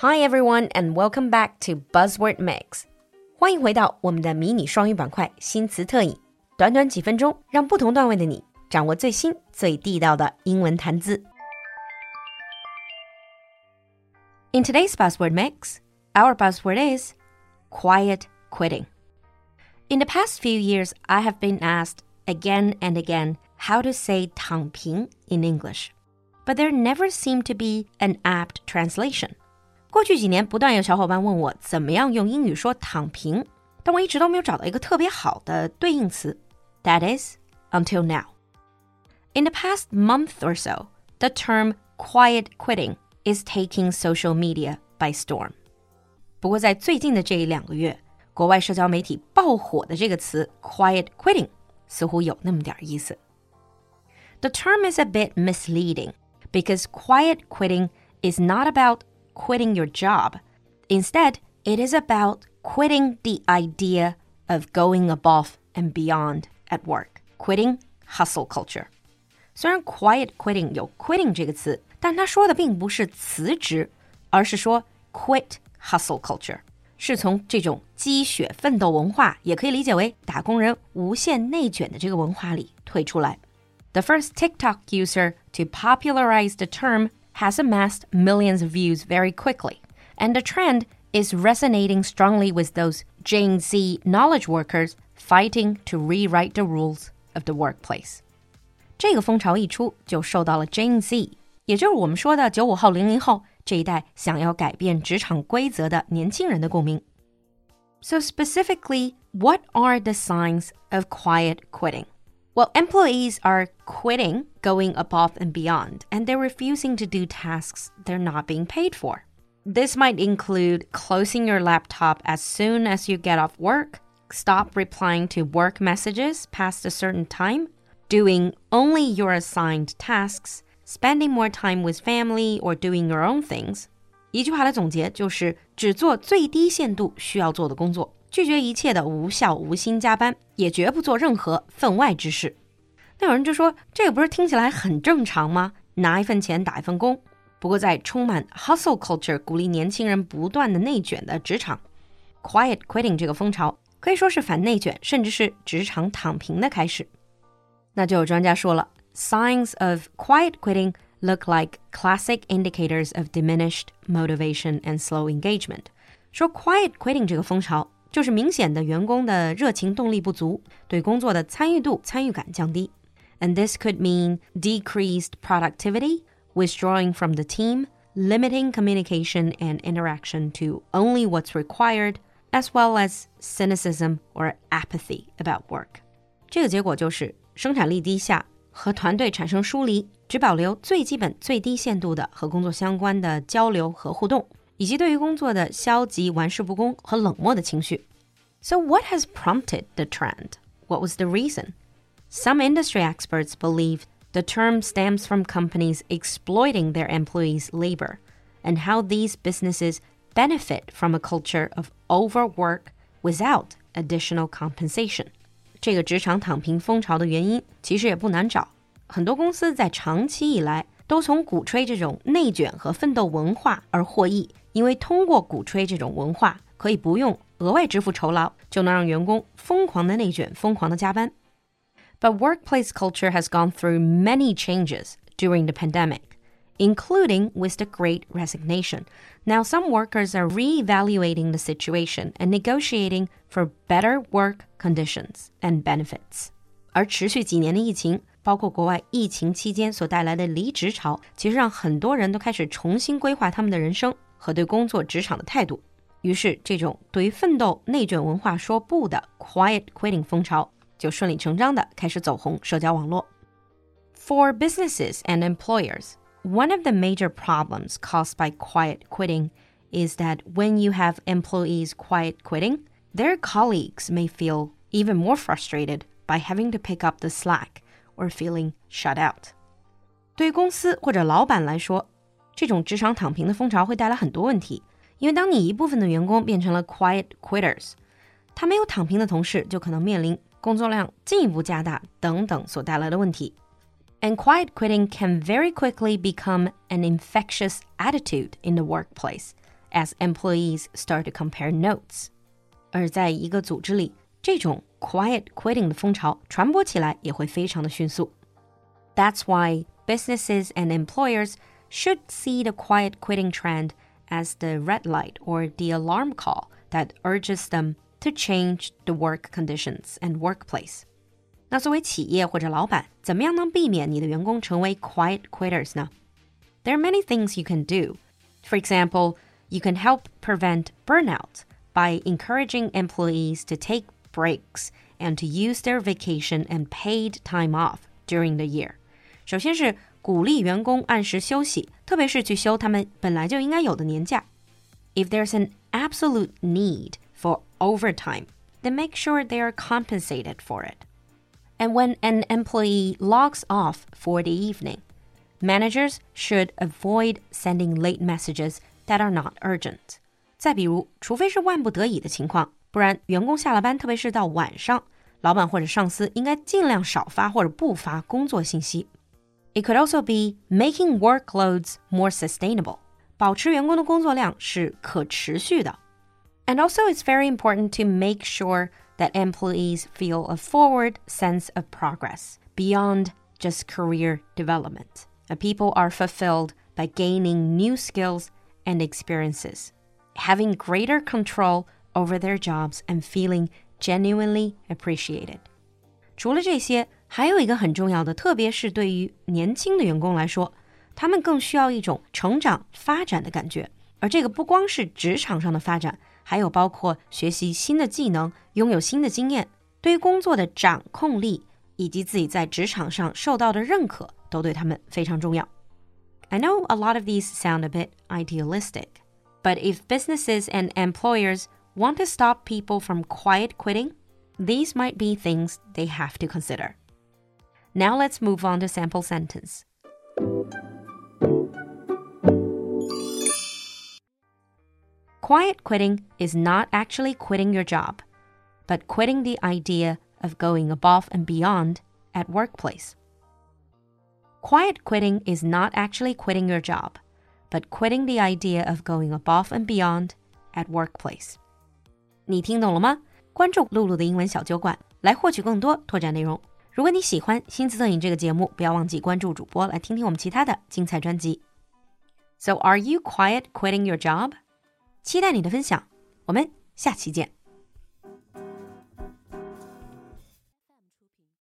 Hi everyone, and welcome back to Buzzword Mix. 欢迎回到我们的迷你双语板块新词特饮，短短几分钟，让不同段位的你掌握最新最地道的英文谈资。In today's buzzword mix, our buzzword is quiet quitting. In the past few years, I have been asked again and again how to say 躺平 in English, but there never seemed to be an apt translation. 过去几年，不断有小伙伴问我怎么样用英语说躺平，但我一直都没有找到一个特别好的对应词。That is until now. In the past month or so, the term quiet quitting is taking social media by storm. 不过在最近的这一两个月，国外社交媒体爆火的这个词 “quiet quitting” 似乎有那么点意思。The term is a bit misleading because quiet quitting is not about quitting your job. Instead, it is about quitting the idea of going above and beyond at work, quitting hustle culture. 虽然 quiet quitting 有 quitting 这个词，但他说的并不是辞职，而是说 quit hustle culture，是从这种积雪奋斗文化，也可以理解为打工人无限内卷的这个文化里退出来。The first TikTok user to popularize the term has amassed millions of views very quickly, and the trend is resonating strongly with those Gen Z knowledge workers fighting to rewrite the rules of the workplace. 这个风潮一出，就受到了 Gen Z 也就是我们说的九五后、零零后这一代想要改变职场规则的年轻人的共鸣。So specifically, what are the signs of quiet quitting? Well, employees are quitting, going above and beyond, and they're refusing to do tasks they're not being paid for. This might include closing your laptop as soon as you get off work, stop replying to work messages past a certain time, doing only your assigned tasks, spending more time with family or doing your own things。一句话来总结，就是只做最低限度需要做的工作， 拒绝一切的无效无心加班，也绝不做任何分外之事。那有人就说，这个不是听起来很正常吗？拿一份钱打一份工。不过，在充满 hustle culture 鼓励年轻人不断的内卷的职场，quiet quitting 这个风潮可以说是反内卷，甚至是职场躺平的开始。那就有专家说了。signs of quiet quitting look like classic indicators of diminished motivation and slow engagement. 说 quiet quitting 这个风潮，就是明显的员工的热情动力不足，对工作的参与度、参与感降低。And this could mean decreased productivity, withdrawing from the team, limiting communication and interaction to only what's required, as well as cynicism or apathy about work. 这个结果就是生产力低下，和团队产生疏离，只保留最基本、最低限度的和工作相关的交流和互动， 以及对于工作的消极、玩世不恭和冷漠的情绪。So, what has prompted the trend? What was the reason? Some industry experts believe the term stems from companies exploiting their employees' labor and how these businesses benefit from a culture of overwork without additional compensation. 这个职场躺平风潮的原因其实也不难找，很多公司在长期以来都从鼓吹这种内卷和奋斗文化而获益， 因为通过鼓吹这种文化，可以不用额外支付酬劳，就能让员工疯狂的内卷、疯狂的加班。But workplace culture has gone through many changes during the pandemic including with the great resignation. Now, some workers are re-evaluating the situation and negotiating for better work conditions and benefits. 而持续几年的疫情，包括国外疫情期间所带来的离职潮，其实让很多人都开始重新规划他们的人生 和对工作职场的态度。于是，这种对于奋斗内卷文化说不的 quiet quitting 风潮，就顺理成章的开始走红社交网络。For businesses and employers, one of the major problems caused by quiet quitting is that when you have employees quiet quitting, their colleagues may feel even more frustrated by having to pick up the slack or feeling shut out. 对于公司或者老板来说， 这种职场躺平的风潮会带来很多问题。因为当你一部分的员工变成了 quiet quitters，他没有躺平的同事就可能面临工作量进一步加大等等所带来的问题。and quiet quitting can very quickly become an infectious attitude in the workplace, as employees start to compare notes. 而在一个组织里，这种 quiet quitting 的风潮传播起来也会非常的迅速。That's why businesses and employers should see the quiet quitting trend as the red light or the alarm call that urges them to change the work conditions and workplace. 那作为企业或者老板，怎么样能避免你的员工成为 quiet quitters 呢？There are many things you can do. For example, you can help prevent burnout by encouraging employees to take breaks and to use their vacation and paid time off during the year. 首先是 鼓励员工按时休息，特别是去休他们本来就应该有的年假。If there's an absolute need for overtime, then make sure they are compensated for it. And when an employee logs off for the evening, managers should avoid sending late messages that are not urgent. 再比如，除非是万不得已的情况，不然员工下了班，特别是到晚上，老板或者上司应该尽量少发或者不发工作信息。 It could also be making workloads more sustainable，保持员工的工作量是可持续的。And also, it's very important to make sure that employees feel a forward sense of progress beyond just career development. And people are fulfilled by gaining new skills and experiences, having greater control over their jobs and feeling genuinely appreciated. 除了这些， 还有一个很重要的，特别是对于年轻的员工来说，他们更需要一种成长发展的感觉。而这个不光是职场上的发展，还有包括学习新的技能、拥有新的经验，对于工作的掌控力以及自己在职场上受到的认可，都对他们非常重要。I know a lot of these sound a bit idealistic, but if businesses and employers want to stop people from quiet quitting, these might be things they have to consider. Now let's move on to sample sentence. Quiet quitting is not actually quitting your job, but quitting the idea of going above and beyond at workplace. Quiet quitting is not actually quitting your job, but quitting the idea of going above and beyond at workplace. 你听懂了吗？关注璐璐的英文小酒馆，来获取更多拓展内容。如果你喜欢新姿摄影这个节目，不要忘记关注主播，来听听我们其他的精彩专辑。So, are you quiet quitting your job? 期待你的分享，我们下期见。